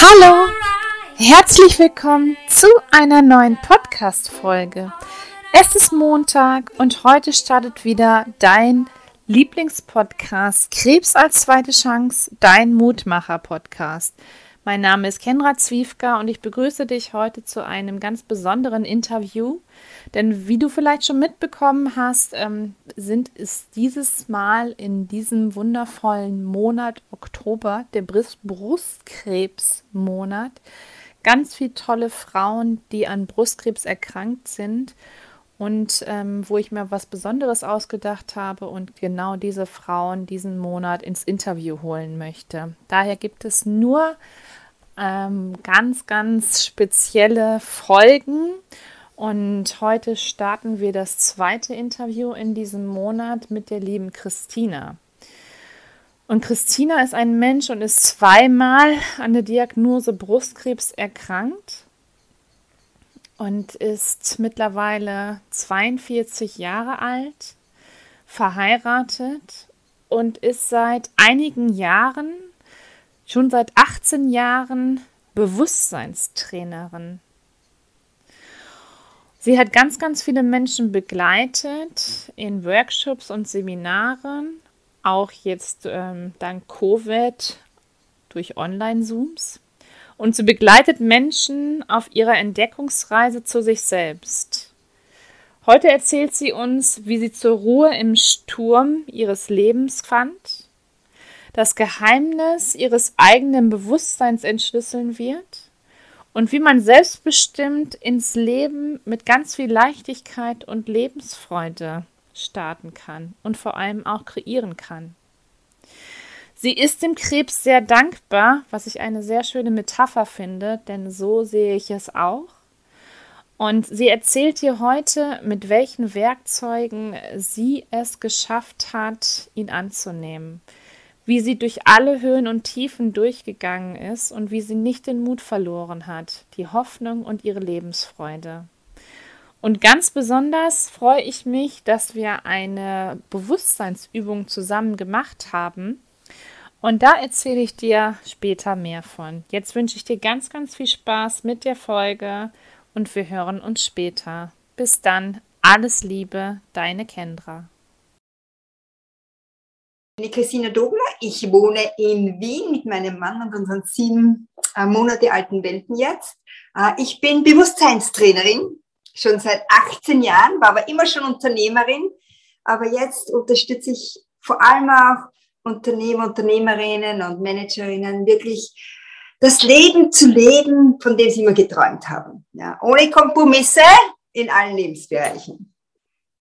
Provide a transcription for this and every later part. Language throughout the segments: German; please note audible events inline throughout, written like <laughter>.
Hallo, herzlich willkommen zu einer neuen Podcast-Folge. Es ist Montag und heute startet wieder dein Lieblingspodcast Krebs als zweite Chance, dein Mutmacher-Podcast. Mein Name ist Kenra Zwiefka und ich begrüße dich heute zu einem ganz besonderen Interview. Denn wie du vielleicht schon mitbekommen hast, ähm, sind es dieses Mal in diesem wundervollen Monat Oktober, der Brust Brustkrebsmonat, ganz viele tolle Frauen, die an Brustkrebs erkrankt sind und ähm, wo ich mir was Besonderes ausgedacht habe und genau diese Frauen diesen Monat ins Interview holen möchte. Daher gibt es nur ähm, ganz, ganz spezielle Folgen. Und heute starten wir das zweite Interview in diesem Monat mit der lieben Christina. Und Christina ist ein Mensch und ist zweimal an der Diagnose Brustkrebs erkrankt und ist mittlerweile 42 Jahre alt, verheiratet und ist seit einigen Jahren, schon seit 18 Jahren, Bewusstseinstrainerin. Sie hat ganz, ganz viele Menschen begleitet in Workshops und Seminaren, auch jetzt ähm, dank Covid durch Online-Zooms. Und sie begleitet Menschen auf ihrer Entdeckungsreise zu sich selbst. Heute erzählt sie uns, wie sie zur Ruhe im Sturm ihres Lebens fand, das Geheimnis ihres eigenen Bewusstseins entschlüsseln wird und wie man selbstbestimmt ins Leben mit ganz viel Leichtigkeit und Lebensfreude starten kann und vor allem auch kreieren kann. Sie ist dem Krebs sehr dankbar, was ich eine sehr schöne Metapher finde, denn so sehe ich es auch. Und sie erzählt dir heute, mit welchen Werkzeugen sie es geschafft hat, ihn anzunehmen wie sie durch alle Höhen und Tiefen durchgegangen ist und wie sie nicht den Mut verloren hat, die Hoffnung und ihre Lebensfreude. Und ganz besonders freue ich mich, dass wir eine Bewusstseinsübung zusammen gemacht haben. Und da erzähle ich dir später mehr von. Jetzt wünsche ich dir ganz, ganz viel Spaß mit der Folge und wir hören uns später. Bis dann, alles Liebe, deine Kendra. Ich bin Christina Dobler. Ich wohne in Wien mit meinem Mann und unseren sieben äh, Monate alten Welpen jetzt. Äh, ich bin Bewusstseinstrainerin, schon seit 18 Jahren, war aber immer schon Unternehmerin. Aber jetzt unterstütze ich vor allem auch Unternehmer, Unternehmerinnen und Managerinnen wirklich das Leben zu leben, von dem sie immer geträumt haben. Ja, ohne Kompromisse in allen Lebensbereichen.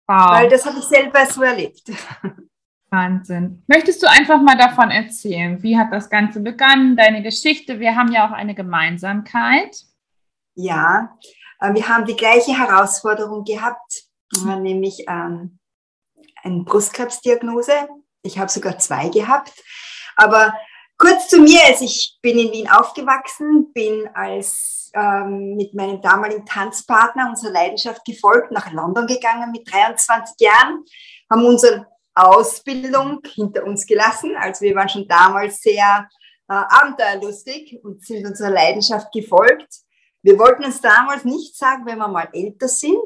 Wow. Weil das habe ich selber so erlebt. Wahnsinn. Möchtest du einfach mal davon erzählen? Wie hat das Ganze begonnen? Deine Geschichte? Wir haben ja auch eine Gemeinsamkeit. Ja, äh, wir haben die gleiche Herausforderung gehabt, äh, nämlich ähm, eine Brustkrebsdiagnose. Ich habe sogar zwei gehabt. Aber kurz zu mir, also ich bin in Wien aufgewachsen, bin als ähm, mit meinem damaligen Tanzpartner unserer Leidenschaft gefolgt, nach London gegangen mit 23 Jahren, haben unseren Ausbildung hinter uns gelassen. Also wir waren schon damals sehr äh, abenteuerlustig und sind unserer Leidenschaft gefolgt. Wir wollten uns damals nicht sagen, wenn wir mal älter sind,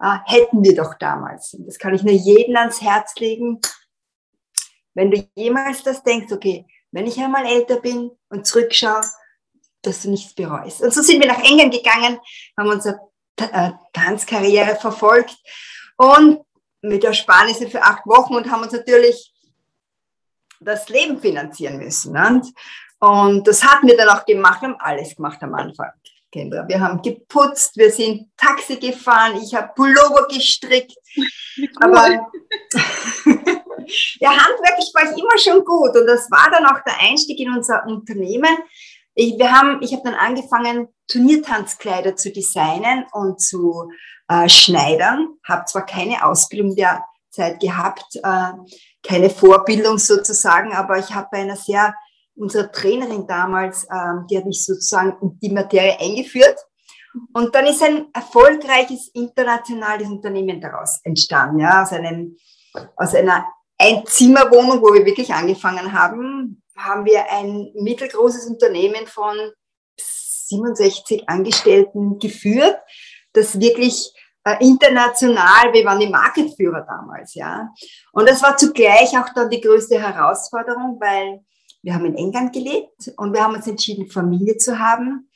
äh, hätten wir doch damals. Und das kann ich nur jedem ans Herz legen. Wenn du jemals das denkst, okay, wenn ich einmal älter bin und zurückschaue, dass du nichts bereust. Und so sind wir nach England gegangen, haben unsere äh, Tanzkarriere verfolgt und mit Ersparnisse für acht Wochen und haben uns natürlich das Leben finanzieren müssen. Ne? Und das hatten wir dann auch gemacht, wir haben alles gemacht am Anfang. Kendra. Wir haben geputzt, wir sind Taxi gefahren, ich habe Pullover gestrickt. Aber <laughs> ja, handwerklich war ich immer schon gut und das war dann auch der Einstieg in unser Unternehmen. Ich, wir haben, ich habe dann angefangen, Turniertanzkleider zu designen und zu äh, Schneidern. Habe zwar keine Ausbildung der Zeit gehabt, äh, keine Vorbildung sozusagen, aber ich habe bei einer sehr, unsere Trainerin damals, äh, die hat mich sozusagen in die Materie eingeführt. Und dann ist ein erfolgreiches internationales Unternehmen daraus entstanden, ja, aus einem, aus einer Einzimmerwohnung, wo wir wirklich angefangen haben, haben wir ein mittelgroßes Unternehmen von 67 Angestellten geführt, das wirklich äh, international, wir waren die Marketführer damals, ja. Und das war zugleich auch dann die größte Herausforderung, weil wir haben in England gelebt und wir haben uns entschieden, Familie zu haben.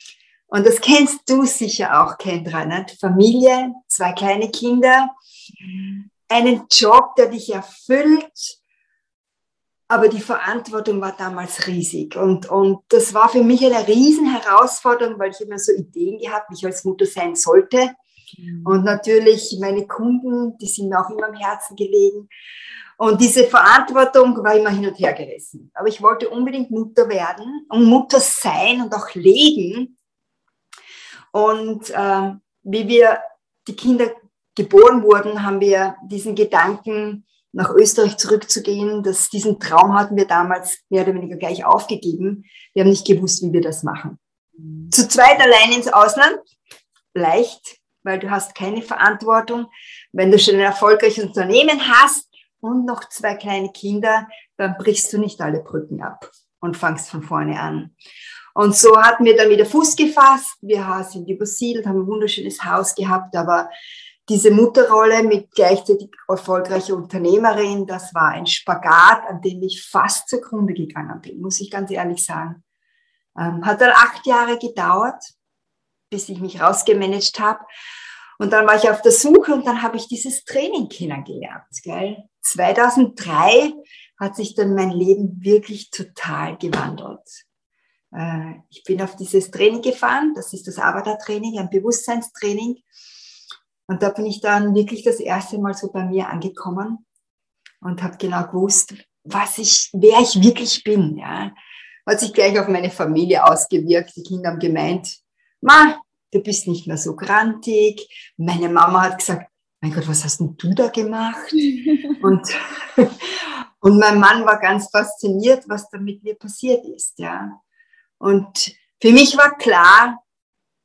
Und das kennst du sicher auch, Kendra, nicht? Familie, zwei kleine Kinder, einen Job, der dich erfüllt, aber die Verantwortung war damals riesig. Und, und das war für mich eine Riesenherausforderung, weil ich immer so Ideen gehabt, wie ich als Mutter sein sollte. Mhm. Und natürlich meine Kunden, die sind mir auch immer am Herzen gelegen. Und diese Verantwortung war immer hin und her gerissen. Aber ich wollte unbedingt Mutter werden und Mutter sein und auch leben. Und äh, wie wir die Kinder geboren wurden, haben wir diesen Gedanken, nach Österreich zurückzugehen. Das, diesen Traum hatten wir damals mehr oder weniger gleich aufgegeben. Wir haben nicht gewusst, wie wir das machen. Zu zweit allein ins Ausland, leicht, weil du hast keine Verantwortung. Wenn du schon ein erfolgreiches Unternehmen hast und noch zwei kleine Kinder, dann brichst du nicht alle Brücken ab und fangst von vorne an. Und so hatten wir dann wieder Fuß gefasst. Wir sind übersiedelt, haben ein wunderschönes Haus gehabt, aber diese Mutterrolle mit gleichzeitig erfolgreicher Unternehmerin, das war ein Spagat, an dem ich fast zugrunde gegangen bin, muss ich ganz ehrlich sagen. Ähm, hat dann acht Jahre gedauert, bis ich mich rausgemanagt habe. Und dann war ich auf der Suche und dann habe ich dieses Training kennengelernt. Gell? 2003 hat sich dann mein Leben wirklich total gewandelt. Äh, ich bin auf dieses Training gefahren, das ist das Avatar-Training, ein Bewusstseinstraining. Und da bin ich dann wirklich das erste Mal so bei mir angekommen und habe genau gewusst, was ich, wer ich wirklich bin. Ja. Hat sich gleich auf meine Familie ausgewirkt. Die Kinder haben gemeint, Ma, du bist nicht mehr so grantig. Meine Mama hat gesagt, mein Gott, was hast denn du da gemacht? <laughs> und, <laughs> und mein Mann war ganz fasziniert, was da mit mir passiert ist. Ja. Und für mich war klar,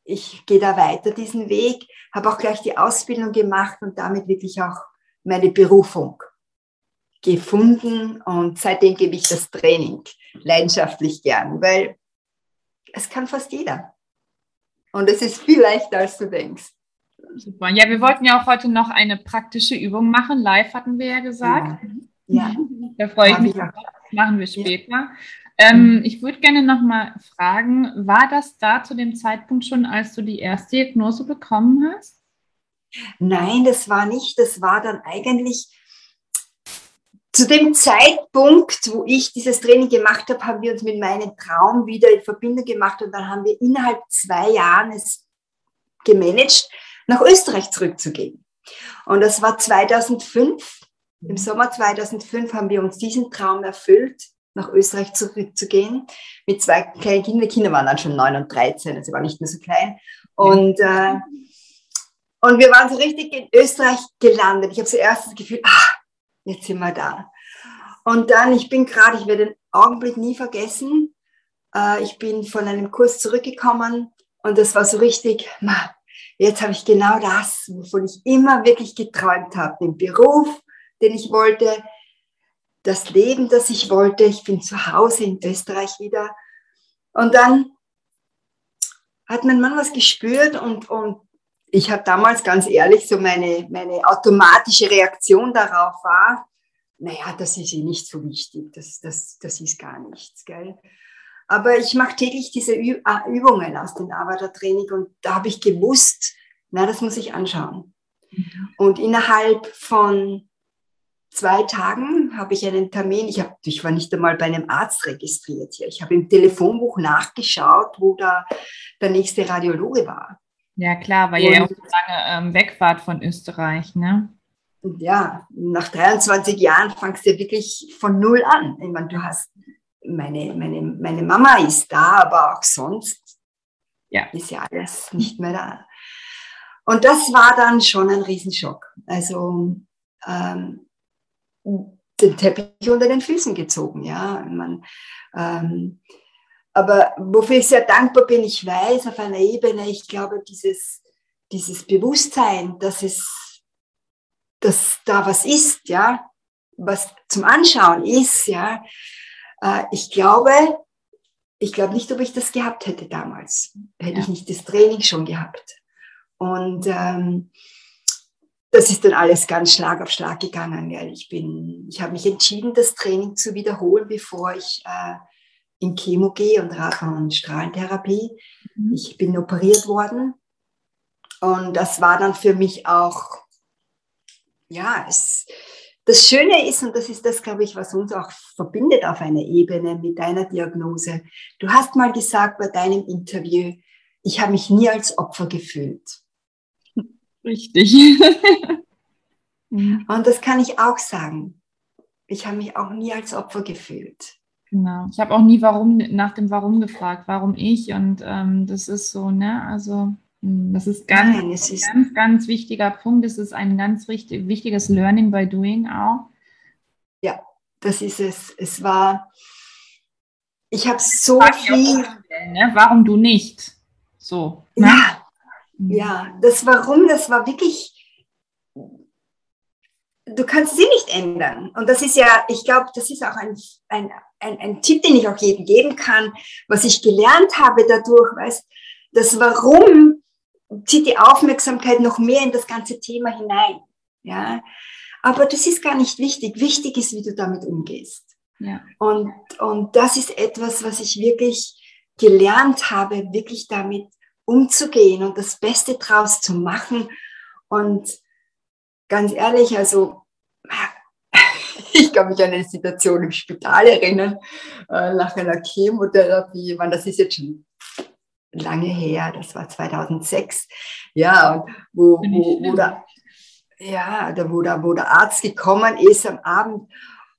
ich gehe da weiter diesen Weg, habe auch gleich die Ausbildung gemacht und damit wirklich auch meine Berufung gefunden und seitdem gebe ich das Training leidenschaftlich gern, weil es kann fast jeder. Und es ist viel leichter, als du denkst. Super. Ja, wir wollten ja auch heute noch eine praktische Übung machen. Live hatten wir ja gesagt. Ja. ja. Da freue ich mich. Das machen wir später. Ja. Ähm, ich würde gerne noch mal fragen, war das da zu dem Zeitpunkt schon, als du die erste Diagnose bekommen hast? Nein, das war nicht. Das war dann eigentlich zu dem Zeitpunkt, wo ich dieses Training gemacht habe, haben wir uns mit meinem Traum wieder in Verbindung gemacht und dann haben wir innerhalb zwei Jahren es gemanagt, nach Österreich zurückzugehen. Und das war 2005. Im Sommer 2005 haben wir uns diesen Traum erfüllt nach Österreich zurückzugehen mit zwei kleinen Kindern. Die Kinder waren dann schon 9 und 13, also waren nicht mehr so klein. Und, äh, und wir waren so richtig in Österreich gelandet. Ich habe zuerst das Gefühl, ah, jetzt sind wir da. Und dann, ich bin gerade, ich werde den Augenblick nie vergessen. Äh, ich bin von einem Kurs zurückgekommen und das war so richtig, jetzt habe ich genau das, wovon ich immer wirklich geträumt habe, den Beruf, den ich wollte, das Leben, das ich wollte. Ich bin zu Hause in Österreich wieder. Und dann hat mein Mann was gespürt und, und ich habe damals ganz ehrlich so meine, meine automatische Reaktion darauf war, naja, das ist eh nicht so wichtig, das, das, das ist gar nichts. Gell? Aber ich mache täglich diese äh, Übungen aus dem Avatar-Training und da habe ich gewusst, na, das muss ich anschauen. Mhm. Und innerhalb von zwei Tagen habe ich einen Termin. Ich, hab, ich war nicht einmal bei einem Arzt registriert hier. Ich habe im Telefonbuch nachgeschaut, wo da der nächste Radiologe war. Ja, klar, weil ihr ja auch so lange ähm, weg wart von Österreich, ne? Ja, nach 23 Jahren fangst du wirklich von Null an. Ich meine, du hast, meine, meine, meine Mama ist da, aber auch sonst ja. ist ja alles nicht mehr da. Und das war dann schon ein Riesenschock. Also ähm, den Teppich unter den Füßen gezogen. Ja, man, ähm, aber wofür ich sehr dankbar bin, ich weiß auf einer Ebene, ich glaube, dieses, dieses Bewusstsein, dass es, dass da was ist, ja, was zum Anschauen ist, ja, äh, ich glaube, ich glaube nicht, ob ich das gehabt hätte damals. Hätte ja. ich nicht das Training schon gehabt. Und ähm, das ist dann alles ganz Schlag auf Schlag gegangen. Weil ich bin, ich habe mich entschieden, das Training zu wiederholen, bevor ich äh, in Chemo gehe und, und Strahlentherapie. Mhm. Ich bin operiert worden. Und das war dann für mich auch, ja, es, das Schöne ist, und das ist das, glaube ich, was uns auch verbindet auf einer Ebene mit deiner Diagnose. Du hast mal gesagt bei deinem Interview, ich habe mich nie als Opfer gefühlt. Richtig. Mhm. Und das kann ich auch sagen. Ich habe mich auch nie als Opfer gefühlt. Genau. Ich habe auch nie warum nach dem Warum gefragt, warum ich. Und ähm, das ist so, ne, also hm, das ist ganz, Nein, ist ganz, ganz wichtiger Punkt. Das ist ein ganz wichtig, wichtiges Learning by Doing auch. Ja, das ist es. Es war, ich habe so viel. Ne? Warum du nicht? So. Ne? Ja, Mhm. Ja, das Warum, das war wirklich, du kannst sie nicht ändern. Und das ist ja, ich glaube, das ist auch ein, ein, ein, ein Tipp, den ich auch jedem geben kann, was ich gelernt habe dadurch, weißt, das Warum zieht die Aufmerksamkeit noch mehr in das ganze Thema hinein. Ja, aber das ist gar nicht wichtig. Wichtig ist, wie du damit umgehst. Ja. Und, und das ist etwas, was ich wirklich gelernt habe, wirklich damit umzugehen und das Beste draus zu machen. Und ganz ehrlich, also <laughs> ich kann mich an eine Situation im Spital erinnern, äh, nach einer Chemotherapie, man, das ist jetzt schon lange her, das war 2006, ja, wo, wo, wo der, ja, da, wo, der, wo der Arzt gekommen ist am Abend.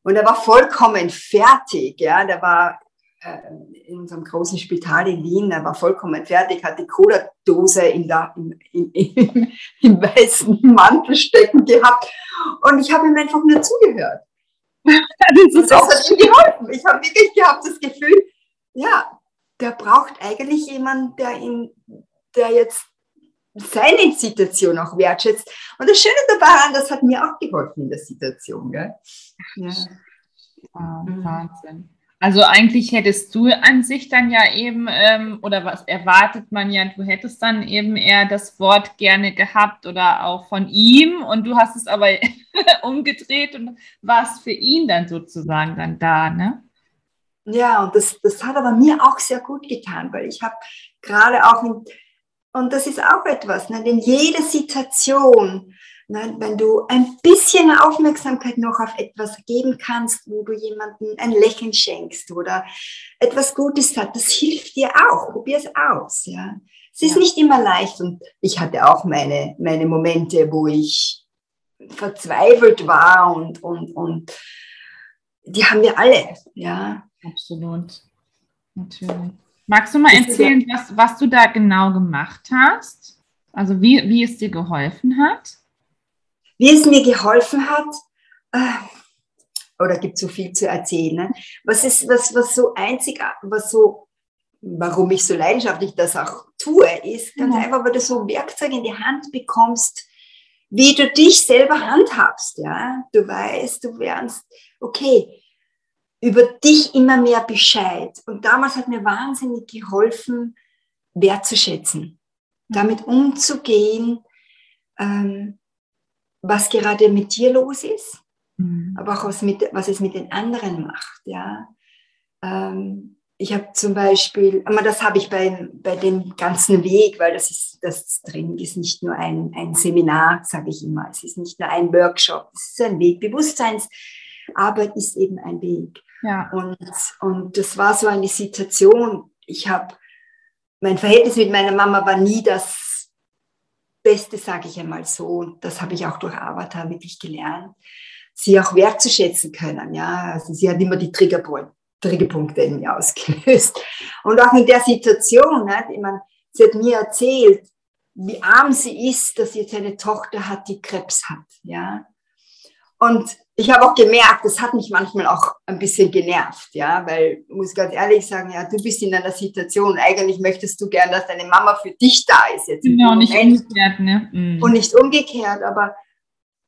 Und er war vollkommen fertig, ja, der war äh, in unserem großen Spital in Wien, er war vollkommen fertig, hat die Cola-Dose in der, in, in, <laughs> im weißen Mantel stecken gehabt und ich habe ihm einfach nur zugehört. <laughs> das, das hat ihm geholfen. Ich habe wirklich gehabt das Gefühl, ja, der braucht eigentlich jemanden, der ihn, der jetzt seine Situation auch wertschätzt. Und das Schöne dabei, das hat mir auch geholfen in der Situation. Gell? Ja. Oh, Wahnsinn. Also eigentlich hättest du an sich dann ja eben, ähm, oder was erwartet man ja, du hättest dann eben eher das Wort gerne gehabt oder auch von ihm und du hast es aber <laughs> umgedreht und warst für ihn dann sozusagen dann da, ne? Ja, und das, das hat aber mir auch sehr gut getan, weil ich habe gerade auch, in, und das ist auch etwas, ne, in jeder Situation, Ne? Wenn du ein bisschen Aufmerksamkeit noch auf etwas geben kannst, wo du jemandem ein Lächeln schenkst oder etwas Gutes hat, das hilft dir auch. Probier es aus. Ja? Es ist ja. nicht immer leicht und ich hatte auch meine, meine Momente, wo ich verzweifelt war und, und, und die haben wir alle. Ja? Absolut. Natürlich. Magst du mal erzählen, was, was du da genau gemacht hast? Also wie, wie es dir geholfen hat? Wie es mir geholfen hat, äh, oder gibt so viel zu erzählen. Ne? Was ist, was, was so einzig, was so, warum ich so leidenschaftlich das auch tue, ist ganz ja. einfach, weil du so Werkzeug in die Hand bekommst, wie du dich selber handhabst. Ja, du weißt, du wärst, okay, über dich immer mehr Bescheid. Und damals hat mir wahnsinnig geholfen, wertzuschätzen, damit umzugehen, ähm, was gerade mit dir los ist, mhm. aber auch was, mit, was es mit den anderen macht. Ja? Ähm, ich habe zum Beispiel, aber das habe ich bei, bei dem ganzen Weg, weil das ist, das Training ist nicht nur ein, ein Seminar, sage ich immer, es ist nicht nur ein Workshop, es ist ein Weg. Bewusstseinsarbeit ist eben ein Weg. Ja. Und, und das war so eine Situation, ich habe, mein Verhältnis mit meiner Mama war nie das Beste, sage ich einmal so. Und das habe ich auch durch Avatar wirklich gelernt, sie auch wertzuschätzen können. Ja, also sie hat immer die Triggerpunkte in mir ausgelöst. Und auch in der Situation, ne, ich meine, sie hat mir erzählt, wie arm sie ist, dass sie jetzt eine Tochter hat, die Krebs hat. Ja, und ich habe auch gemerkt, das hat mich manchmal auch ein bisschen genervt, ja, weil, muss ganz ehrlich sagen, ja, du bist in einer Situation, eigentlich möchtest du gern, dass deine Mama für dich da ist jetzt. Genau, nicht umgekehrt, ne? Mhm. Und nicht umgekehrt, aber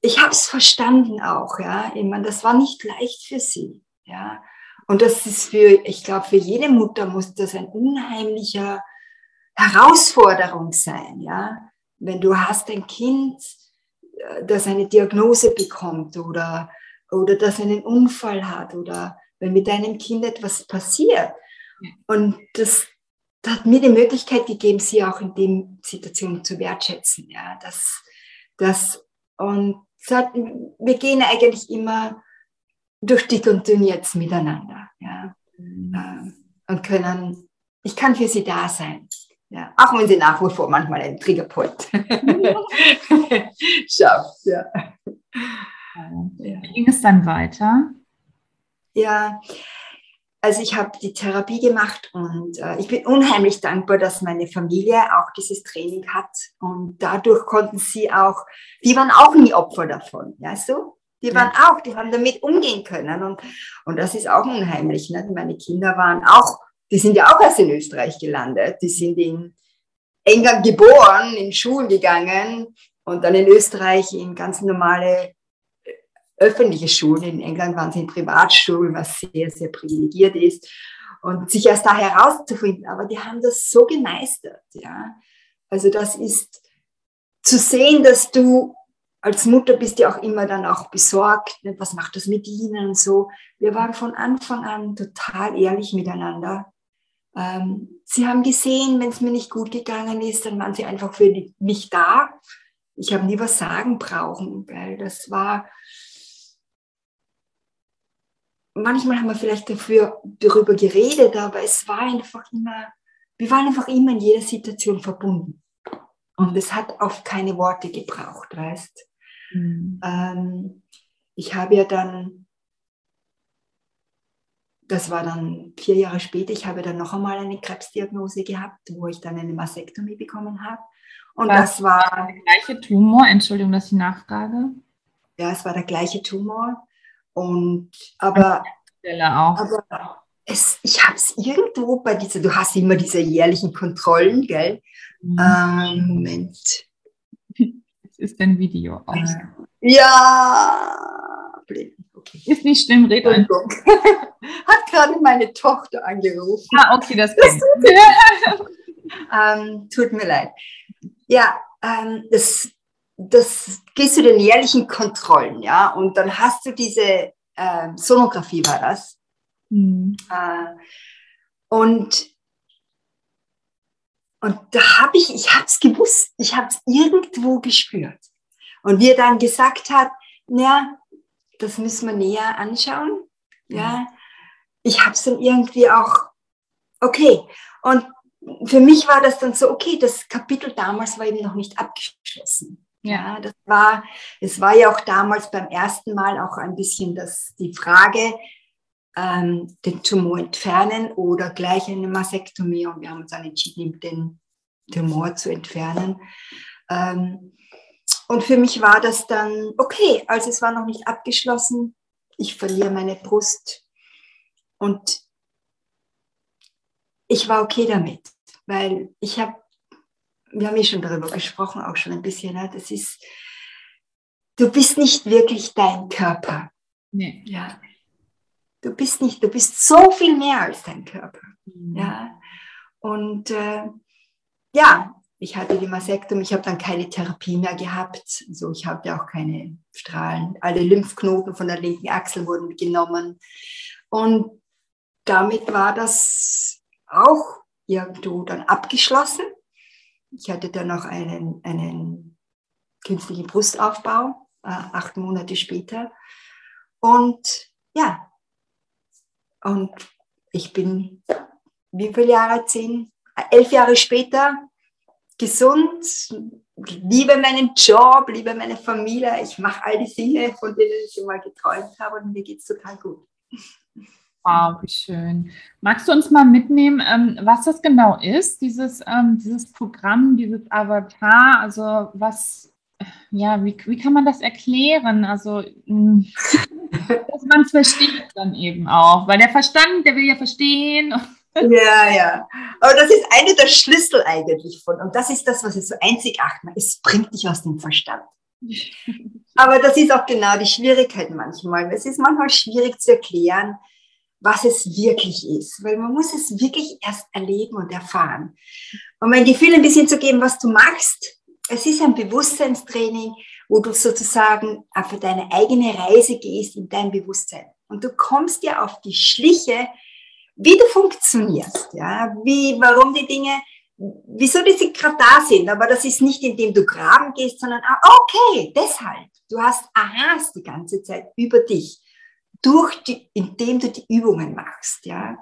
ich habe es verstanden auch, ja. Ich meine, das war nicht leicht für sie, ja. Und das ist für, ich glaube, für jede Mutter muss das ein unheimlicher Herausforderung sein, ja. Wenn du hast ein Kind, äh, das eine Diagnose bekommt oder, oder das einen Unfall hat oder wenn mit deinem Kind etwas passiert. Und das, das hat mir die Möglichkeit gegeben, sie auch in den Situationen zu wertschätzen, ja. Das, das, und hat, wir gehen eigentlich immer durch dick und dünn jetzt miteinander. Ja? Mhm. Und können, ich kann für sie da sein. Ja, auch wenn sie nach wie vor manchmal einen Triggerpoint <laughs> schafft. Ja. <laughs> Wie ging es dann weiter? Ja, also ich habe die Therapie gemacht und äh, ich bin unheimlich dankbar, dass meine Familie auch dieses Training hat und dadurch konnten sie auch, die waren auch nie Opfer davon, weißt du? Die waren ja. auch, die haben damit umgehen können. Und, und das ist auch unheimlich. Ne? Meine Kinder waren auch, die sind ja auch erst in Österreich gelandet. Die sind in England geboren, in Schulen gegangen und dann in Österreich in ganz normale öffentliche Schulen. In England waren sie in Privatschulen, was sehr, sehr privilegiert ist. Und sich erst da herauszufinden, aber die haben das so gemeistert. Ja? Also das ist zu sehen, dass du als Mutter bist du auch immer dann auch besorgt, ne? was macht das mit ihnen und so. Wir waren von Anfang an total ehrlich miteinander. Ähm, sie haben gesehen, wenn es mir nicht gut gegangen ist, dann waren sie einfach für mich da. Ich habe nie was sagen brauchen, weil das war, manchmal haben wir vielleicht dafür, darüber geredet, aber es war einfach immer, wir waren einfach immer in jeder Situation verbunden. Und es hat oft keine Worte gebraucht, weißt. Mhm. Ähm, ich habe ja dann, das war dann vier Jahre später, ich habe dann noch einmal eine Krebsdiagnose gehabt, wo ich dann eine Mastektomie bekommen habe. Und war das war der gleiche Tumor, Entschuldigung, dass ich nachfrage. Ja, es war der gleiche Tumor. Und aber, auch. aber es, ich habe es irgendwo bei dieser, du hast immer diese jährlichen Kontrollen, gell? Mhm. Ähm, Moment <laughs> ist ein Video aus. Ja, blind. Okay. Ist nicht schlimm, red einfach. <laughs> Hat gerade meine Tochter angerufen. Ah, okay, das geht. <laughs> ähm, tut mir leid. Ja, ähm, das, das gehst du den jährlichen Kontrollen, ja, und dann hast du diese äh, Sonographie war das. Mhm. Äh, und und da habe ich, ich habe es gewusst, ich habe es irgendwo gespürt. Und wie er dann gesagt hat, ja, das müssen wir näher anschauen. Ja, ich habe es dann irgendwie auch, okay. Und für mich war das dann so, okay, das Kapitel damals war eben noch nicht abgeschlossen. Ja, das war, es war ja auch damals beim ersten Mal auch ein bisschen das, die Frage, ähm, den Tumor entfernen oder gleich eine Mastektomie. Und wir haben uns dann entschieden, den Tumor zu entfernen. Ähm, und für mich war das dann okay, also es war noch nicht abgeschlossen. Ich verliere meine Brust und ich war okay damit, weil ich habe, wir haben ja schon darüber gesprochen, auch schon ein bisschen, ne? das ist, du bist nicht wirklich dein Körper. Nee. Ja. Du bist nicht, du bist so viel mehr als dein Körper. Mhm. Ja. Und äh, ja, ich hatte die Mastektomie, ich habe dann keine Therapie mehr gehabt. Also ich hatte auch keine Strahlen. Alle Lymphknoten von der linken Achsel wurden genommen. Und damit war das auch irgendwo dann abgeschlossen. Ich hatte dann noch einen, einen künstlichen Brustaufbau, äh, acht Monate später. Und ja, und ich bin, wie viele Jahre? Zehn, elf Jahre später gesund, liebe meinen Job, liebe meine Familie. Ich mache all die Dinge, von denen ich immer geträumt habe und mir geht es total gut. Wow, wie schön. Magst du uns mal mitnehmen, ähm, was das genau ist, dieses, ähm, dieses Programm, dieses Avatar? Also was, ja, wie, wie kann man das erklären? Also hm, <laughs> dass man es versteht dann eben auch, weil der Verstand, der will ja verstehen. Ja, ja. Aber das ist eine der Schlüssel eigentlich von, und das ist das, was es so einzigartig macht. Es bringt dich aus dem Verstand. <laughs> Aber das ist auch genau die Schwierigkeit manchmal. Es ist manchmal schwierig zu erklären, was es wirklich ist, weil man muss es wirklich erst erleben und erfahren. Um ein Gefühl ein bisschen zu geben, was du machst, es ist ein Bewusstseinstraining, wo du sozusagen auf deine eigene Reise gehst in dein Bewusstsein. Und du kommst ja auf die Schliche, wie du funktionierst, ja, wie, warum die Dinge, wieso die gerade da sind. Aber das ist nicht, indem du graben gehst, sondern, ah, okay, deshalb. Du hast Aha's die ganze Zeit über dich, durch die, indem du die Übungen machst, ja.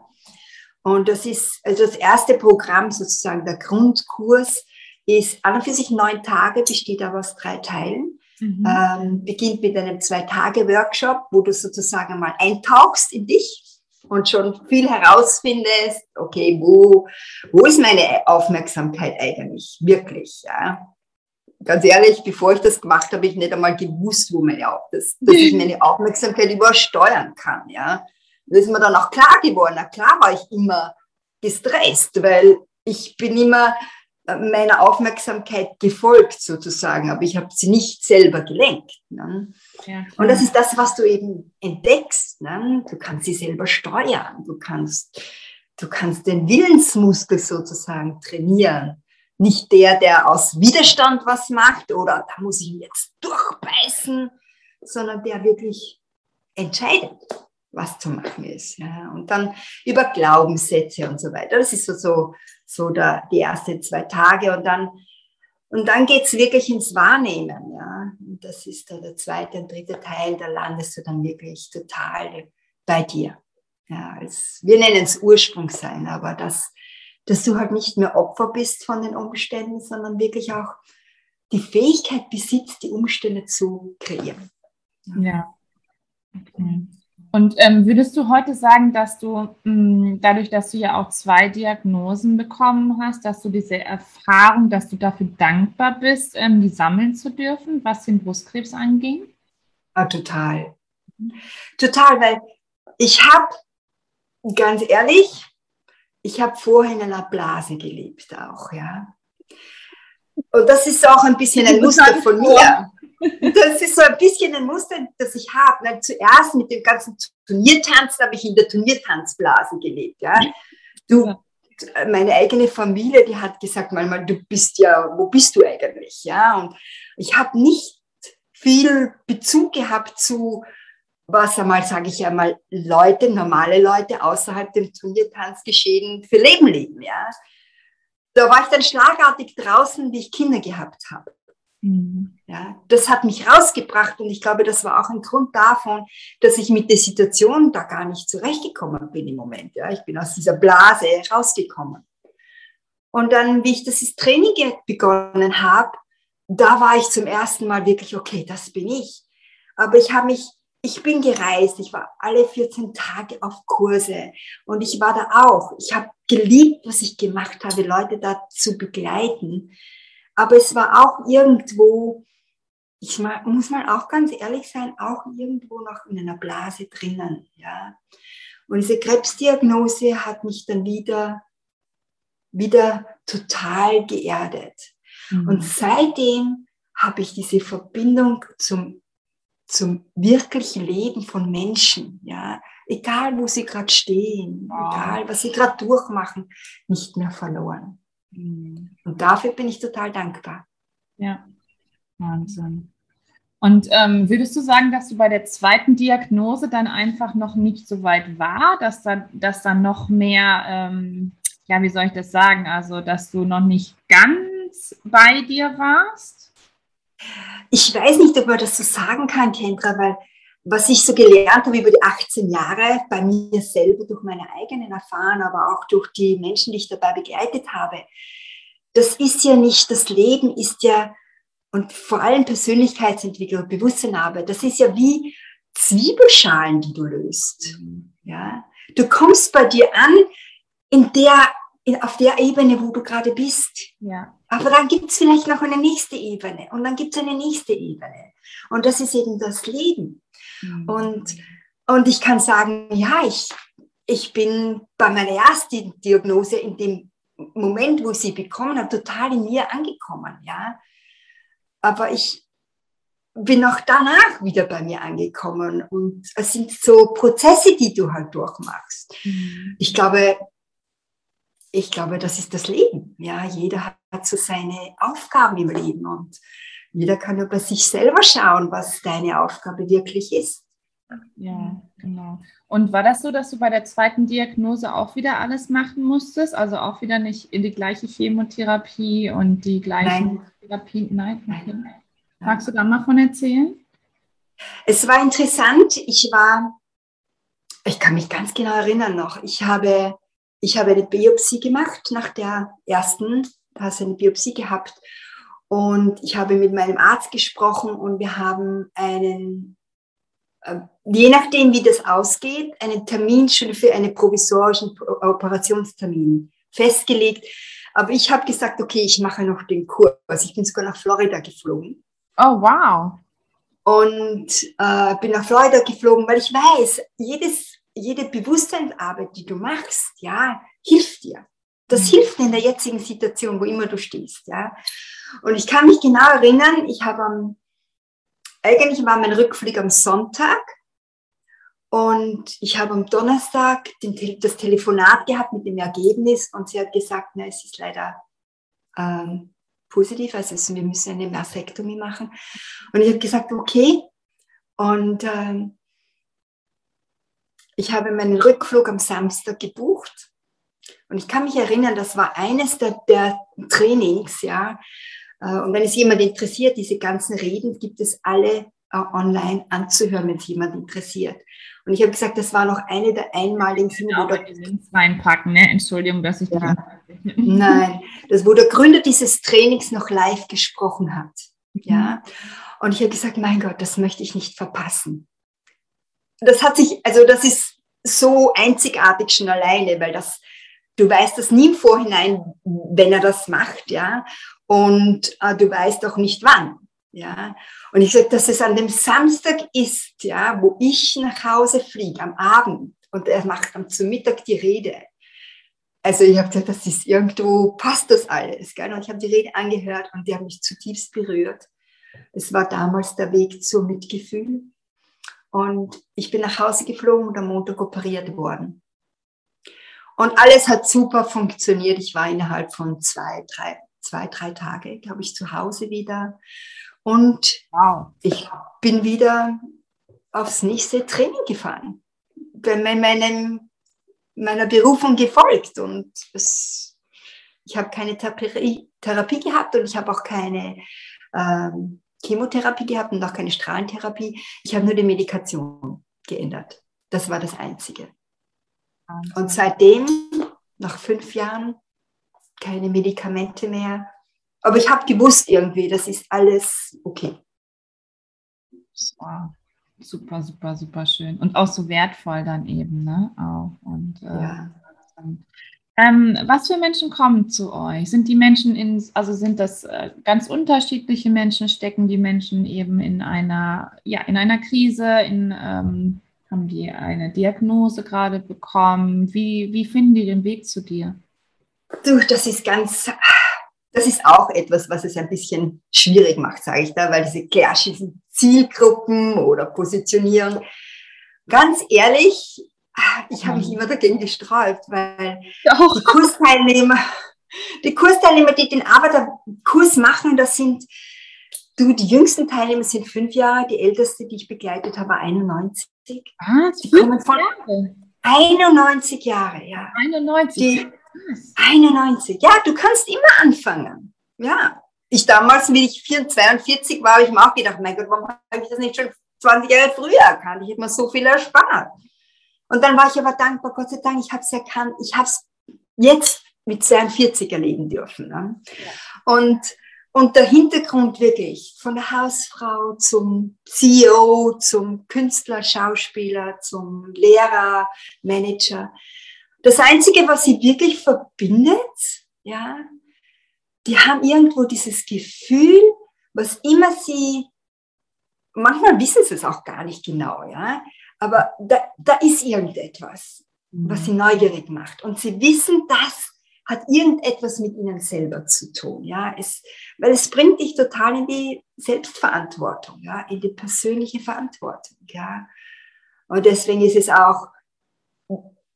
Und das ist, also das erste Programm sozusagen, der Grundkurs ist an und für sich neun Tage, besteht aber aus drei Teilen. Mhm. Ähm, beginnt mit einem Zwei-Tage-Workshop, wo du sozusagen mal eintauchst in dich und schon viel herausfindest, okay, wo, wo ist meine Aufmerksamkeit eigentlich wirklich? Ja? Ganz ehrlich, bevor ich das gemacht habe, habe ich nicht einmal gewusst, wo meine, dass, dass ich meine Aufmerksamkeit übersteuern kann. Ja? Das ist mir dann auch klar geworden. Na klar war ich immer gestresst, weil ich bin immer meiner Aufmerksamkeit gefolgt sozusagen, aber ich habe sie nicht selber gelenkt. Ne? Ja, und das ist das, was du eben entdeckst. Ne? Du kannst sie selber steuern, du kannst, du kannst den Willensmuskel sozusagen trainieren. Nicht der, der aus Widerstand was macht oder da muss ich jetzt durchbeißen, sondern der wirklich entscheidet, was zu machen ist. Ja? Und dann über Glaubenssätze und so weiter. Das ist so, so so der, die ersten zwei Tage und dann, und dann geht's wirklich ins Wahrnehmen. Ja? Und das ist da der zweite und dritte Teil, da landest du dann wirklich total bei dir. Ja, als, wir nennen es Ursprung sein, aber das, dass du halt nicht mehr Opfer bist von den Umständen, sondern wirklich auch die Fähigkeit besitzt, die Umstände zu kreieren. Ja. Okay. Und ähm, würdest du heute sagen, dass du mh, hm, dadurch, dass du ja auch zwei Diagnosen bekommen hast, dass du diese Erfahrung, dass du dafür dankbar bist, ähm, die sammeln zu dürfen, was den Brustkrebs anging? Ja, total. Total, weil ich habe, ganz ehrlich, ich habe vorher in einer Blase gelebt auch, ja. Und das ist auch ein bisschen ein Muster von mir. <laughs> Das ist so ein bisschen ein Muster, das ich habe. Zuerst mit dem ganzen Turniertanzen habe ich in der Turniertanzblase gelebt. Ja. Du, meine eigene Familie, die hat gesagt, manchmal, du bist ja, wo bist du eigentlich? Ja, und ich habe nicht viel Bezug gehabt zu, was einmal, sage ich einmal, Leute, normale Leute außerhalb dem Turniertanzgeschehen für Leben leben. Ja. Da war ich dann schlagartig draußen, wie ich Kinder gehabt habe. Mhm. Ja, das hat mich rausgebracht und ich glaube, das war auch ein Grund davon, dass ich mit der Situation da gar nicht zurechtgekommen bin im Moment. Ja, ich bin aus dieser Blase rausgekommen. Und dann, wie ich das Training begonnen habe, da war ich zum ersten Mal wirklich, okay, das bin ich. Aber ich habe mich, ich bin gereist, ich war alle 14 Tage auf Kurse und ich war da auch. Ich habe geliebt, was ich gemacht habe, Leute da zu begleiten. Aber es war auch irgendwo, ich muss mal auch ganz ehrlich sein, auch irgendwo noch in einer Blase drinnen. Ja. Und diese Krebsdiagnose hat mich dann wieder, wieder total geerdet. Mhm. Und seitdem habe ich diese Verbindung zum, zum wirklichen Leben von Menschen, ja, egal wo sie gerade stehen, wow. egal was sie gerade durchmachen, nicht mehr verloren. Und dafür bin ich total dankbar. Ja, Wahnsinn. Und ähm, würdest du sagen, dass du bei der zweiten Diagnose dann einfach noch nicht so weit war, dass da, dass da noch mehr, ähm, ja, wie soll ich das sagen, also dass du noch nicht ganz bei dir warst? Ich weiß nicht, ob man das so sagen kann, Kendra, weil was ich so gelernt habe über die 18 Jahre, bei mir selber durch meine eigenen Erfahrungen, aber auch durch die Menschen, die ich dabei begleitet habe, das ist ja nicht, das Leben ist ja, und vor allem Persönlichkeitsentwicklung, Bewusstseinarbeit, das ist ja wie Zwiebelschalen, die du löst. Ja? Du kommst bei dir an, in der, auf der Ebene, wo du gerade bist. Ja. Aber dann gibt es vielleicht noch eine nächste Ebene und dann gibt es eine nächste Ebene. Und das ist eben das Leben. Mhm. Und, und ich kann sagen, ja, ich, ich bin bei meiner ersten Diagnose in dem Moment, wo ich sie bekommen habe, total in mir angekommen, ja. Aber ich, bin auch danach wieder bei mir angekommen. Und es sind so Prozesse, die du halt durchmachst. Mhm. Ich glaube, ich glaube, das ist das Leben. Ja, jeder hat so seine Aufgaben im Leben und jeder kann nur bei sich selber schauen, was deine Aufgabe wirklich ist. Ja, genau. Und war das so, dass du bei der zweiten Diagnose auch wieder alles machen musstest? Also auch wieder nicht in die gleiche Chemotherapie und die gleichen Nein. Therapien? Nein. Nein. Magst du da mal von erzählen? Es war interessant. Ich war, ich kann mich ganz genau erinnern noch. Ich habe, ich habe eine Biopsie gemacht nach der ersten. Da hast du eine Biopsie gehabt. Und ich habe mit meinem Arzt gesprochen und wir haben einen äh, je nachdem, wie das ausgeht, einen Termin schon für einen provisorischen Operationstermin festgelegt. Aber ich habe gesagt, okay, ich mache noch den Kurs. Ich bin sogar nach Florida geflogen. Oh, wow. Und äh, bin nach Florida geflogen, weil ich weiß, jedes, jede Bewusstseinsarbeit, die du machst, ja, hilft dir. Das mhm. hilft in der jetzigen Situation, wo immer du stehst, ja. Und ich kann mich genau erinnern, ich habe am eigentlich war mein Rückflug am Sonntag und ich habe am Donnerstag den, das Telefonat gehabt mit dem Ergebnis und sie hat gesagt, na, es ist leider ähm, positiv, also wir müssen eine Mastektomie machen. Und ich habe gesagt, okay. Und ähm, ich habe meinen Rückflug am Samstag gebucht. Und ich kann mich erinnern, das war eines der, der Trainings, ja, äh, und wenn es jemand interessiert, diese ganzen Reden gibt es alle äh, online anzuhören, wenn es jemand interessiert. Und ich habe gesagt, das war noch eine der einmaligen Dinge. Genau, wo Links reinpacken, ne? Entschuldigung, dass ich ja. <laughs> Nein, das wo der Gründer dieses Trainings noch live gesprochen hat. Mhm. Ja. Und ich habe gesagt, mein Gott, das möchte ich nicht verpassen. Das hat sich, also das ist so einzigartig schon alleine, weil das, du weißt das nie im Vorhinein, wenn er das macht, ja und äh, du weißt auch nicht wann. Ja, und ich sage, dass es an dem Samstag ist, ja, wo ich nach Hause fliege, am Abend, und er macht dann zu Mittag die Rede. Also ich habe gesagt, das ist irgendwo, passt das alles. Gell? Und ich habe die Rede angehört und die hat mich zutiefst berührt. Es war damals der Weg zum Mitgefühl. Und ich bin nach Hause geflogen und am Montag operiert worden. Und alles hat super funktioniert. Ich war innerhalb von zwei, drei zwei, drei Tage, glaube ich, zu Hause wieder. Und wow. ich bin wieder aufs nächste Training gefahren. Bin meinem, meiner Berufung gefolgt und es, ich habe keine Therapie, Therapie, gehabt und ich habe auch keine ähm, Chemotherapie gehabt und auch keine Strahlentherapie. Ich habe nur die Medikation geändert. Das war das Einzige. Und seitdem, nach fünf Jahren, keine Medikamente mehr. Aber ich habe gewusst irgendwie, das ist alles okay. Wow. Super, super, super schön. Und auch so wertvoll dann eben, ne? Auch. Und, äh, ja. Ähm, was für Menschen kommen zu euch? Sind die Menschen in, also sind das äh, ganz unterschiedliche Menschen, stecken die Menschen eben in einer, ja, in einer Krise, in, ähm, haben die eine Diagnose gerade bekommen? Wie, wie finden die den Weg zu dir? Du, das ist ganz, das ist auch etwas, was es ein bisschen schwierig macht, sage ich da, weil diese klassischen Zielgruppen oder Positionierung, ganz ehrlich, ich habe mich immer dagegen gesträubt, weil auch. die Kursteilnehmer, die Kursteilnehmer, die den Arbeiterkurs machen, das sind, du, die jüngsten Teilnehmer sind fünf Jahre, die älteste, die ich begleitet habe, 91. Ah, die kommen von Jahre. 91 Jahre, ja. 91. Die, 91. Ja, du kannst immer anfangen. Ja. Ich damals, wie ich 42 war, habe ich mir auch gedacht, mein Gott, warum habe ich das nicht schon 20 Jahre früher erkannt? Ich hätte mir so viel erspart. Und dann war ich aber dankbar, Gott sei Dank, ich habe es erkannt, ich habe es jetzt mit 42 erleben dürfen. Ne? Und, und der Hintergrund wirklich von der Hausfrau zum CEO, zum Künstler, Schauspieler, zum Lehrer, Manager, das Einzige, was sie wirklich verbindet, ja, die haben irgendwo dieses Gefühl, was immer sie, manchmal wissen sie es auch gar nicht genau, ja, aber da, da ist irgendetwas, was sie mhm. neugierig macht. Und sie wissen, das hat irgendetwas mit ihnen selber zu tun. Ja, es, weil es bringt dich total in die Selbstverantwortung, ja, in die persönliche Verantwortung. Ja, und deswegen ist es auch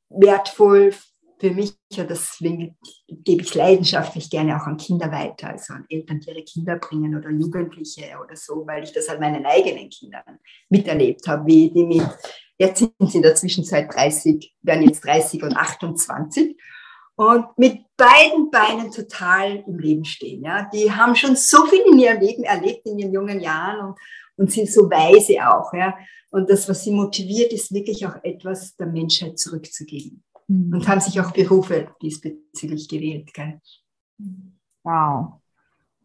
wertvoll für mich, und deswegen gebe ich leidenschaftlich gerne auch an Kinder weiter, also an Eltern, die ihre Kinder bringen oder Jugendliche oder so, weil ich das an meinen eigenen Kindern miterlebt habe, wie die mit, jetzt sind sie in der Zwischenzeit 30, werden jetzt 30 und 28 und mit beiden Beinen total im Leben stehen. Ja? Die haben schon so viel in ihrem Leben erlebt in ihren jungen Jahren und, und sind so weise auch. Ja? Und das, was sie motiviert, ist wirklich auch etwas der Menschheit zurückzugeben. Und haben sich auch Berufe diesbezüglich gewählt. Gell? Wow.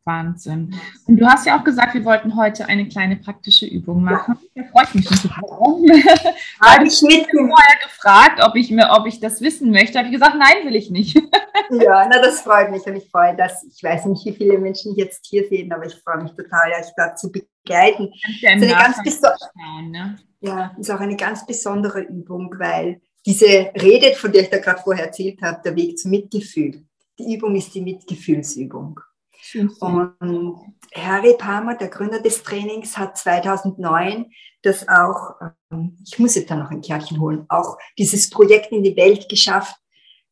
Wahnsinn. Und du hast ja auch gesagt, wir wollten heute eine kleine praktische Übung machen. Da freue ich mich nicht drauf. <laughs> Habe ich mit vorher gefragt, ob ich mir, ob ich das wissen möchte. Habe ich gesagt, nein, will ich nicht. <laughs> ja, na, das freut mich und ich freue dass ich weiß nicht, wie viele Menschen jetzt hier sehen, aber ich freue mich total, euch da zu begleiten. Ja, ist eine ganz schauen, ne? ja, ist auch eine ganz besondere Übung, weil diese Rede, von der ich da gerade vorher erzählt habe, der Weg zum Mitgefühl. Die Übung ist die Mitgefühlsübung. Und Harry Palmer, der Gründer des Trainings, hat 2009 das auch, ähm, ich muss jetzt da noch ein Kärtchen holen, auch dieses Projekt in die Welt geschafft,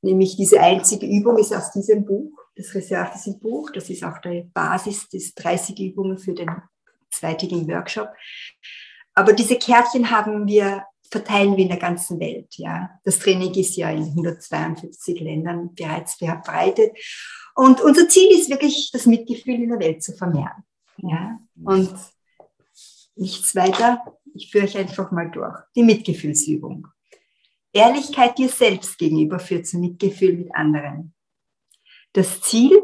nämlich diese einzige Übung ist aus diesem Buch, das Reserve-Buch, das ist auch die Basis des 30 Übungen für den zweitägigen Workshop. Aber diese Kärtchen haben wir verteilen wir in der ganzen Welt. Ja. Das Training ist ja in 152 Ländern bereits verbreitet. Und unser Ziel ist wirklich, das Mitgefühl in der Welt zu vermehren. Ja. Und nichts weiter. Ich führe euch einfach mal durch. Die Mitgefühlsübung. Ehrlichkeit dir selbst gegenüber führt zu Mitgefühl mit anderen. Das Ziel,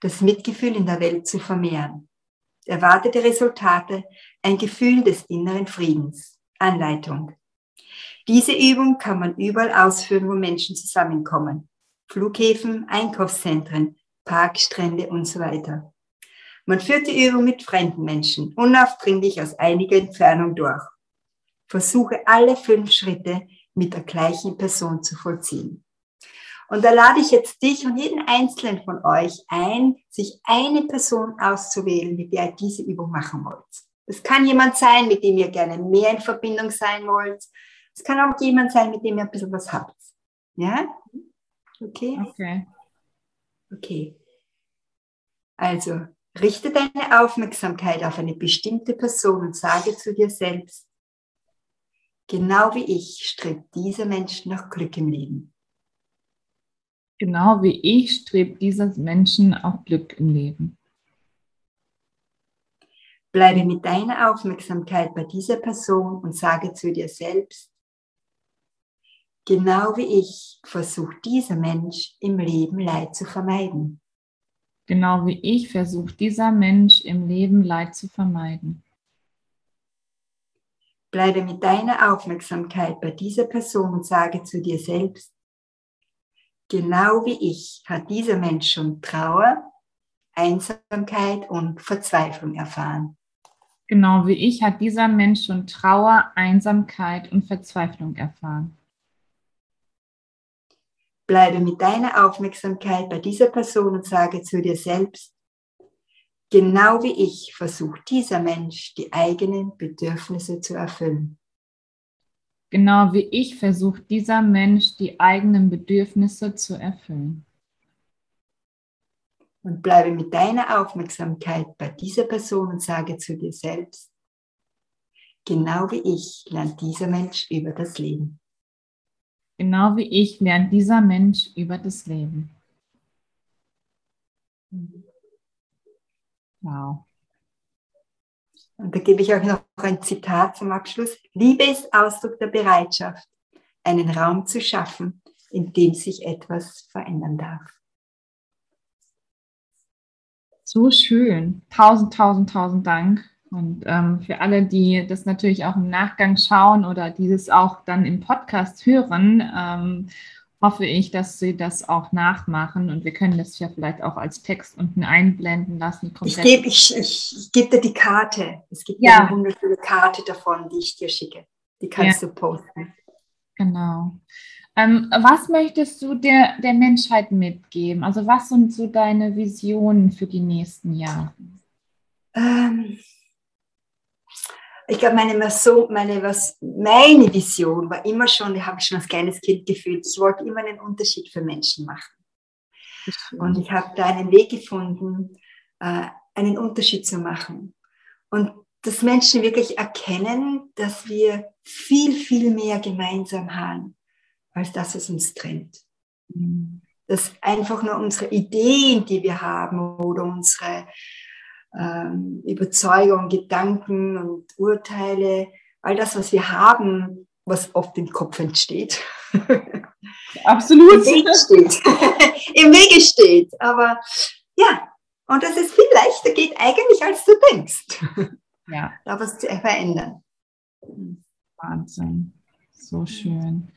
das Mitgefühl in der Welt zu vermehren. Erwartete Resultate, ein Gefühl des inneren Friedens. Anleitung. Diese Übung kann man überall ausführen, wo Menschen zusammenkommen. Flughäfen, Einkaufszentren, Parkstrände und so weiter. Man führt die Übung mit fremden Menschen unaufdringlich aus einiger Entfernung durch. Versuche alle fünf Schritte mit der gleichen Person zu vollziehen. Und da lade ich jetzt dich und jeden einzelnen von euch ein, sich eine Person auszuwählen, mit der ihr diese Übung machen wollt. Es kann jemand sein, mit dem ihr gerne mehr in Verbindung sein wollt. Es kann auch jemand sein, mit dem ihr ein bisschen was habt. Ja? Okay? Okay. Okay. Also, richte deine Aufmerksamkeit auf eine bestimmte Person und sage zu dir selbst, genau wie ich strebt dieser Mensch nach Glück im Leben. Genau wie ich strebt dieser Menschen auch Glück im Leben. Bleibe mit deiner Aufmerksamkeit bei dieser Person und sage zu dir selbst, Genau wie ich versucht dieser Mensch im Leben Leid zu vermeiden. Genau wie ich versucht dieser Mensch im Leben Leid zu vermeiden. Bleibe mit deiner Aufmerksamkeit bei dieser Person und sage zu dir selbst, genau wie ich hat dieser Mensch schon Trauer, Einsamkeit und Verzweiflung erfahren. Genau wie ich hat dieser Mensch schon Trauer, Einsamkeit und Verzweiflung erfahren. Bleibe mit deiner Aufmerksamkeit bei dieser Person und sage zu dir selbst, genau wie ich versucht dieser Mensch die eigenen Bedürfnisse zu erfüllen. Genau wie ich versucht dieser Mensch die eigenen Bedürfnisse zu erfüllen. Und bleibe mit deiner Aufmerksamkeit bei dieser Person und sage zu dir selbst, genau wie ich lernt dieser Mensch über das Leben. Genau wie ich lernt dieser Mensch über das Leben. Wow. Und da gebe ich euch noch ein Zitat zum Abschluss. Liebe ist Ausdruck der Bereitschaft, einen Raum zu schaffen, in dem sich etwas verändern darf. So schön. Tausend, tausend, tausend Dank. Und ähm, für alle, die das natürlich auch im Nachgang schauen oder dieses auch dann im Podcast hören, ähm, hoffe ich, dass sie das auch nachmachen und wir können das ja vielleicht auch als Text unten einblenden lassen. Ich gebe ich, ich, ich geb dir die Karte. Es gibt ja eine wunderschöne Karte davon, die ich dir schicke. Die kannst ja. du posten. Genau. Ähm, was möchtest du der, der Menschheit mitgeben? Also was sind so deine Visionen für die nächsten Jahre? Ähm, ich glaube, meine, meine, was, meine Vision war immer schon, die habe ich schon als kleines Kind gefühlt, ich wollte immer einen Unterschied für Menschen machen. Und ich habe da einen Weg gefunden, äh, einen Unterschied zu machen. Und dass Menschen wirklich erkennen, dass wir viel, viel mehr gemeinsam haben, als das, was uns trennt. Mhm. Dass einfach nur unsere Ideen, die wir haben, oder unsere ähm, Überzeugungen, Gedanken und Urteile, all das, was wir haben, was oft im Kopf entsteht, <laughs> Absolut. im Wege steht. <laughs> Im Wege steht. Aber ja, und dass es viel leichter geht eigentlich, als du denkst, Ja, <laughs> da was zu verändern. Wahnsinn. So schön.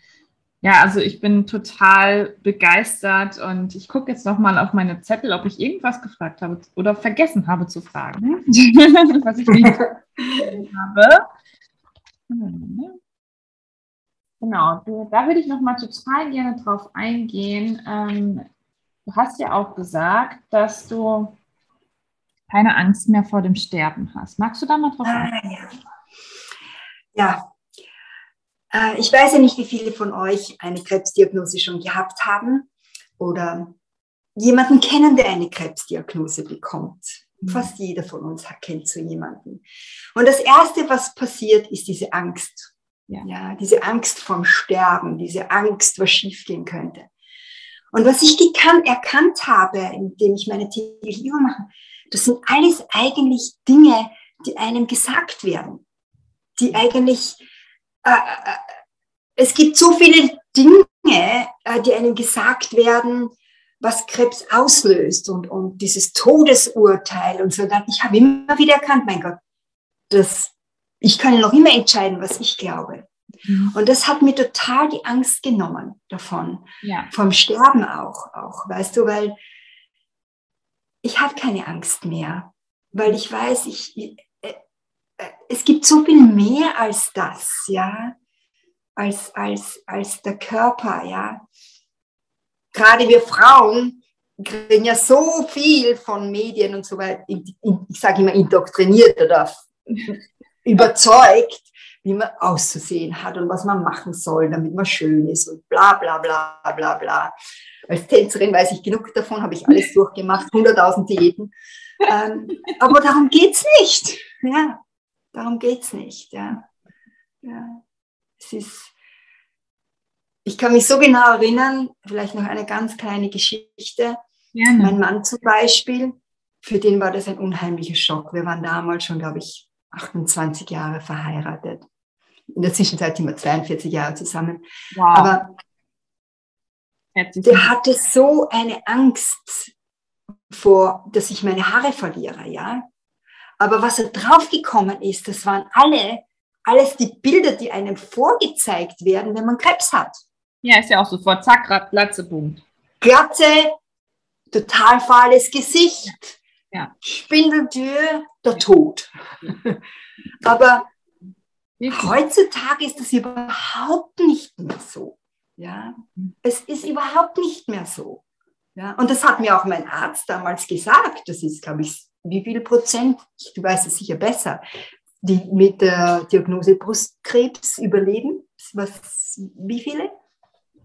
Ja, also ich bin total begeistert und ich gucke jetzt nochmal auf meine Zettel, ob ich irgendwas gefragt habe oder vergessen habe zu fragen, <laughs> was ich nicht <laughs> habe. Genau, da würde ich nochmal total gerne drauf eingehen. Ähm, du hast ja auch gesagt, dass du keine Angst mehr vor dem Sterben hast. Magst du da mal drauf eingehen? Ah, ja. ja. Äh, ich weiß ja nicht, wie viele von euch eine Krebsdiagnose schon gehabt haben oder jemanden kennen, der eine Krebsdiagnose bekommt. Mhm. Fast jeder von uns kennt so jemanden. Und das Erste, was passiert, ist diese Angst. Ja. Ja, diese Angst vom Sterben, diese Angst, was schiefgehen könnte. Und was ich gekannt, erkannt habe, indem ich meine tägliche Übung mache, das sind alles eigentlich Dinge, die einem gesagt werden. Die eigentlich, äh, äh, es gibt so viele Dinge, äh, die einem gesagt werden, was Krebs auslöst und, und dieses Todesurteil und so. Ich habe immer wieder erkannt, mein Gott, das, ich kann noch immer entscheiden, was ich glaube. Mhm. Und das hat mir total die Angst genommen davon Ja. vom Sterben auch, auch, weißt du, weil ich habe keine Angst mehr, weil ich weiß, ich, äh, äh, es gibt so viel mehr als das, ja, als, als, als der Körper, ja. Gerade wir Frauen kriegen ja so viel von Medien und so weiter, ich sage immer indoktriniert oder <laughs> überzeugt, wie man auszusehen hat und was man machen soll, damit man schön ist und bla bla bla bla bla. Als Tänzerin weiß ich genug davon, habe ich alles durchgemacht, 100.000 Diäten. Ähm, aber darum geht's nicht. Ja, darum geht's nicht. Ja. Ja. Es ist, ich kann mich so genau erinnern, vielleicht noch eine ganz kleine Geschichte. Gerne. Mein Mann zum Beispiel, für den war das ein unheimlicher Schock. Wir waren damals schon, glaube ich, 28 Jahre verheiratet. In der Zwischenzeit sind wir 42 Jahre zusammen. Wow. Aber der hatte so eine Angst vor, dass ich meine Haare verliere, ja. Aber was er draufgekommen ist, das waren alle, alles die Bilder, die einem vorgezeigt werden, wenn man Krebs hat. Ja, ist ja auch sofort zack, Glatze, Punkt. Glatze, total fahles Gesicht, Ja. Spindeltür, der Tod. <laughs> Aber Wirklich. heutzutage ist das überhaupt nicht mehr so. Ja, es ist überhaupt nicht mehr so. Ja, und das hat mir auch mein Arzt damals gesagt. Das ist, glaube ich, wie viel Prozent, du weißt es sicher besser, die mit der Diagnose Brustkrebs überleben. Was, wie viele?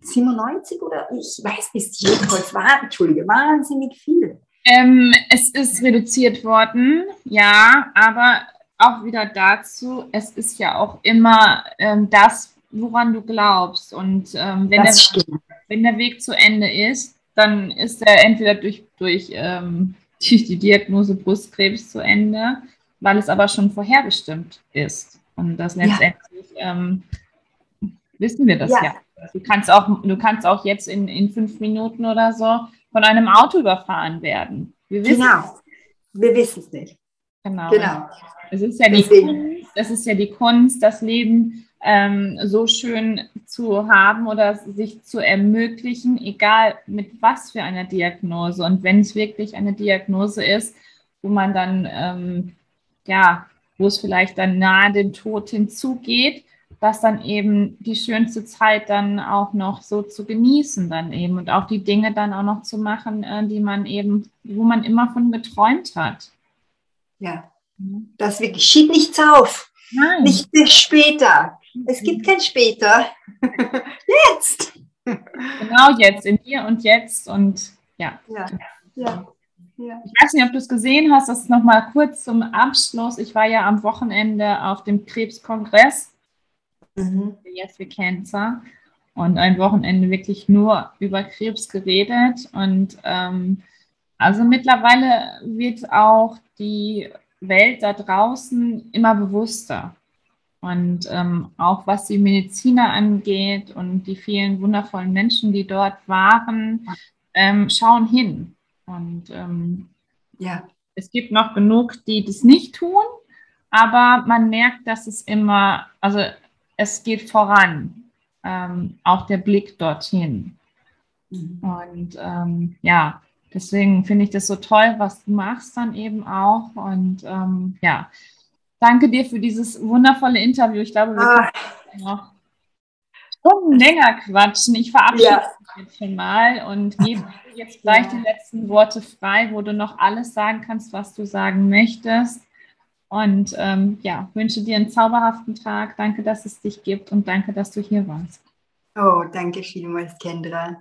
97 oder ich weiß nicht, jedenfalls war, Entschuldige, wahnsinnig viele. Ähm, es ist reduziert worden, ja, aber auch wieder dazu, es ist ja auch immer ähm, das, woran du glaubst. Und ähm, wenn, der, stimmt. wenn der Weg zu Ende ist, dann ist er entweder durch, durch, ähm, durch die Diagnose Brustkrebs zu Ende, weil es aber schon vorherbestimmt ist. Und das Ja. letztendlich ähm, wissen wir das Ja. ja. Du kannst auch, du kannst auch jetzt in, in fünf Minuten oder so von einem Auto überfahren werden. Wir wissen Genau. Wir wissen es nicht. Genau. Genau. Es ist ja die Deswegen. Kunst, es ist ja die Kunst, das Leben ähm, so schön zu haben oder sich zu ermöglichen, egal mit was für einer Diagnose. Und wenn es wirklich eine Diagnose ist, wo man dann, ähm, ja, wo es vielleicht dann nahe dem Tod hinzugeht, das dann eben die schönste Zeit dann auch noch so zu genießen dann eben und auch die Dinge dann auch noch zu machen, äh, die man eben, wo man immer von geträumt hat. Ja, das wirklich, schieb nichts auf. Nein. Nicht bis später. Es gibt kein später. <laughs> jetzt. Genau jetzt, in hier und jetzt und ja. Ja, ja, ja. Ich weiß nicht, ob du es gesehen hast, das nochmal kurz zum Abschluss. Ich war ja am Wochenende auf dem Krebskongress Mhm. Yes We Cancer und ein Wochenende wirklich nur über Krebs geredet. Und ähm, also mittlerweile wird auch die Welt da draußen immer bewusster. Und ähm, auch was die Mediziner angeht und die vielen wundervollen Menschen, die dort waren, ähm, schauen hin. Und ähm, Ja, es gibt noch genug, die das nicht tun, aber man merkt, dass es immer, also es geht voran, ähm, auch der Blick dorthin. Mhm. Und ähm, ja, deswegen finde ich das so toll, was du machst dann eben auch. Und ähm, ja, danke dir für dieses wundervolle Interview. Ich glaube, wir Ah, können noch Stunden länger quatschen. Ich verabschiede Ja. mich jetzt schon mal und gebe <laughs> dir jetzt gleich die letzten Worte frei, wo du noch alles sagen kannst, was du sagen möchtest. Und ähm, ja, wünsche dir einen zauberhaften Tag. Danke, dass es dich gibt und danke, dass du hier warst. oh, danke vielmals, Kendra.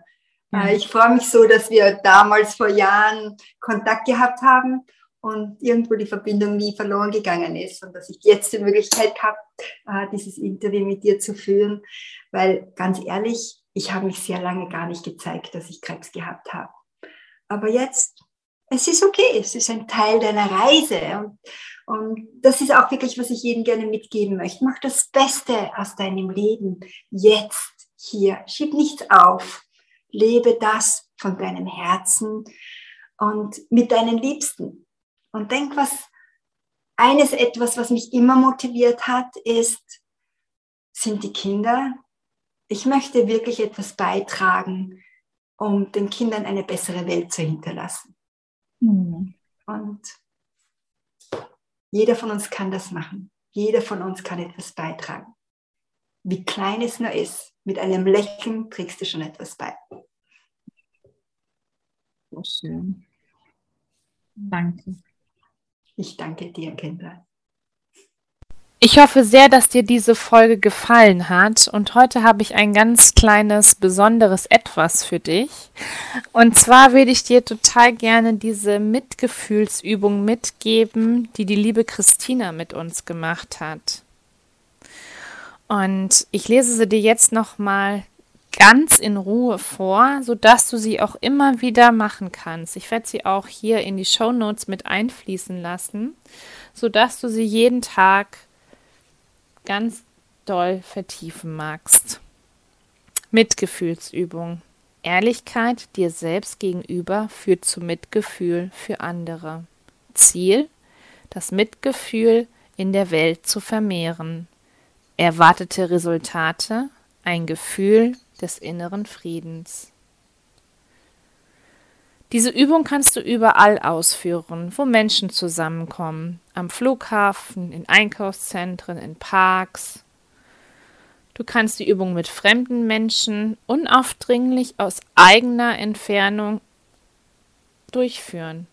Ja. Äh, Ich freue mich so, dass wir damals vor Jahren Kontakt gehabt haben und irgendwo die Verbindung nie verloren gegangen ist und dass ich jetzt die Möglichkeit habe, äh, dieses Interview mit dir zu führen, weil ganz ehrlich, ich habe mich sehr lange gar nicht gezeigt, dass ich Krebs gehabt habe. Aber jetzt, es ist okay, es ist ein Teil deiner Reise und, und das ist auch wirklich, was ich jedem gerne mitgeben möchte. Mach das Beste aus deinem Leben jetzt, hier. Schieb nichts auf. Lebe das von deinem Herzen und mit deinen Liebsten. Und denk, was eines etwas, was mich immer motiviert hat, ist, sind die Kinder. Ich möchte wirklich etwas beitragen, um den Kindern eine bessere Welt zu hinterlassen. Hm. Und jeder von uns kann das machen. Jeder von uns kann etwas beitragen. Wie klein es nur ist, mit einem Lächeln trägst du schon etwas bei. So schön. Danke. Ich danke dir, Kendra. Ich hoffe sehr, dass dir diese Folge gefallen hat und heute habe ich ein ganz kleines, besonderes Etwas für dich. Und zwar würde ich dir total gerne diese Mitgefühlsübung mitgeben, die die liebe Christina mit uns gemacht hat. Und ich lese sie dir jetzt nochmal ganz in Ruhe vor, sodass du sie auch immer wieder machen kannst. Ich werde sie auch hier in die Show Notes mit einfließen lassen, sodass du sie jeden Tag ganz doll vertiefen magst. Mitgefühlsübung. Ehrlichkeit dir selbst gegenüber führt zu Mitgefühl für andere. Ziel, das Mitgefühl in der Welt zu vermehren. Erwartete Resultate, ein Gefühl des inneren Friedens. Diese Übung kannst du überall ausführen, wo Menschen zusammenkommen. Am Flughafen, in Einkaufszentren, in Parks. Du kannst die Übung mit fremden Menschen unaufdringlich aus eigener Entfernung durchführen.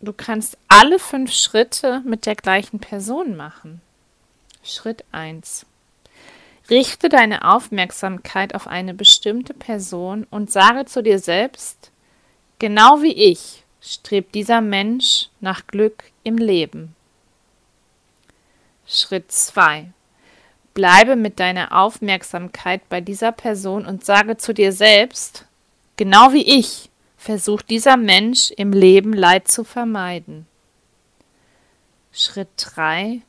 Du kannst alle fünf Schritte mit der gleichen Person machen. Schritt 1. Richte deine Aufmerksamkeit auf eine bestimmte Person und sage zu dir selbst, Genau wie ich strebt dieser Mensch nach Glück im Leben. Schritt 2. Bleibe mit deiner Aufmerksamkeit bei dieser Person und sage zu dir selbst, genau wie ich versucht dieser Mensch im Leben Leid zu vermeiden. Schritt 3.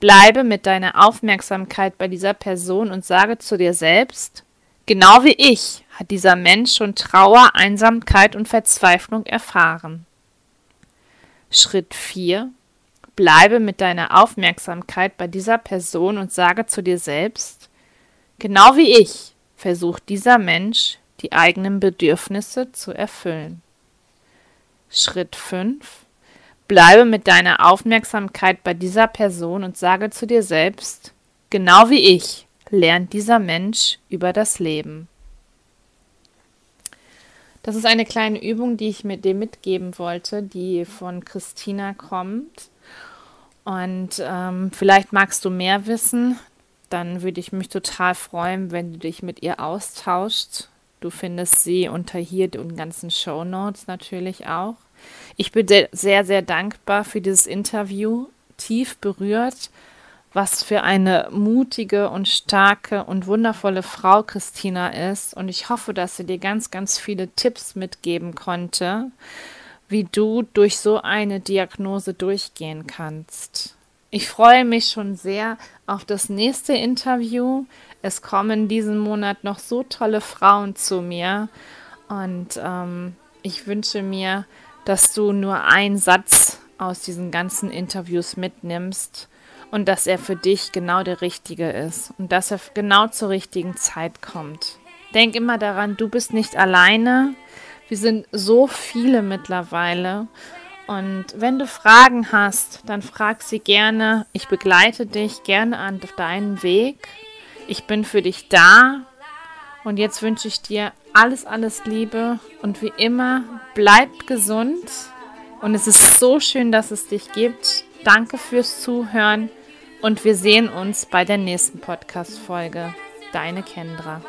Bleibe mit deiner Aufmerksamkeit bei dieser Person und sage zu dir selbst, Genau wie ich hat dieser Mensch schon Trauer, Einsamkeit und Verzweiflung erfahren. Schritt 4. Bleibe mit deiner Aufmerksamkeit bei dieser Person und sage zu dir selbst, genau wie ich versucht dieser Mensch, die eigenen Bedürfnisse zu erfüllen. Schritt 5. Bleibe mit deiner Aufmerksamkeit bei dieser Person und sage zu dir selbst, Genau wie ich lernt dieser Mensch über das Leben. Das ist eine kleine Übung, die ich mit dir mitgeben wollte, die von Christina kommt. Und ähm, vielleicht magst du mehr wissen. Dann würde ich mich total freuen, wenn du dich mit ihr austauschst. Du findest sie unter hier den ganzen Show Notes natürlich auch. Ich bin sehr, sehr dankbar für dieses Interview, tief berührt was für eine mutige und starke und wundervolle Frau Christina ist. Und ich hoffe, dass sie dir ganz, ganz viele Tipps mitgeben konnte, wie du durch so eine Diagnose durchgehen kannst. Ich freue mich schon sehr auf das nächste Interview. Es kommen diesen Monat noch so tolle Frauen zu mir. Und ähm, ich wünsche mir, dass du nur einen Satz aus diesen ganzen Interviews mitnimmst und dass er für dich genau der Richtige ist und dass er genau zur richtigen Zeit kommt. Denk immer daran, du bist nicht alleine. Wir sind so viele mittlerweile. Und wenn du Fragen hast, dann frag sie gerne. Ich begleite dich gerne an deinen Weg. Ich bin für dich da. Und jetzt wünsche ich dir alles, alles Liebe. Und wie immer, bleib gesund. Und es ist so schön, dass es dich gibt. Danke fürs Zuhören und wir sehen uns bei der nächsten Podcast-Folge. Deine Kendra.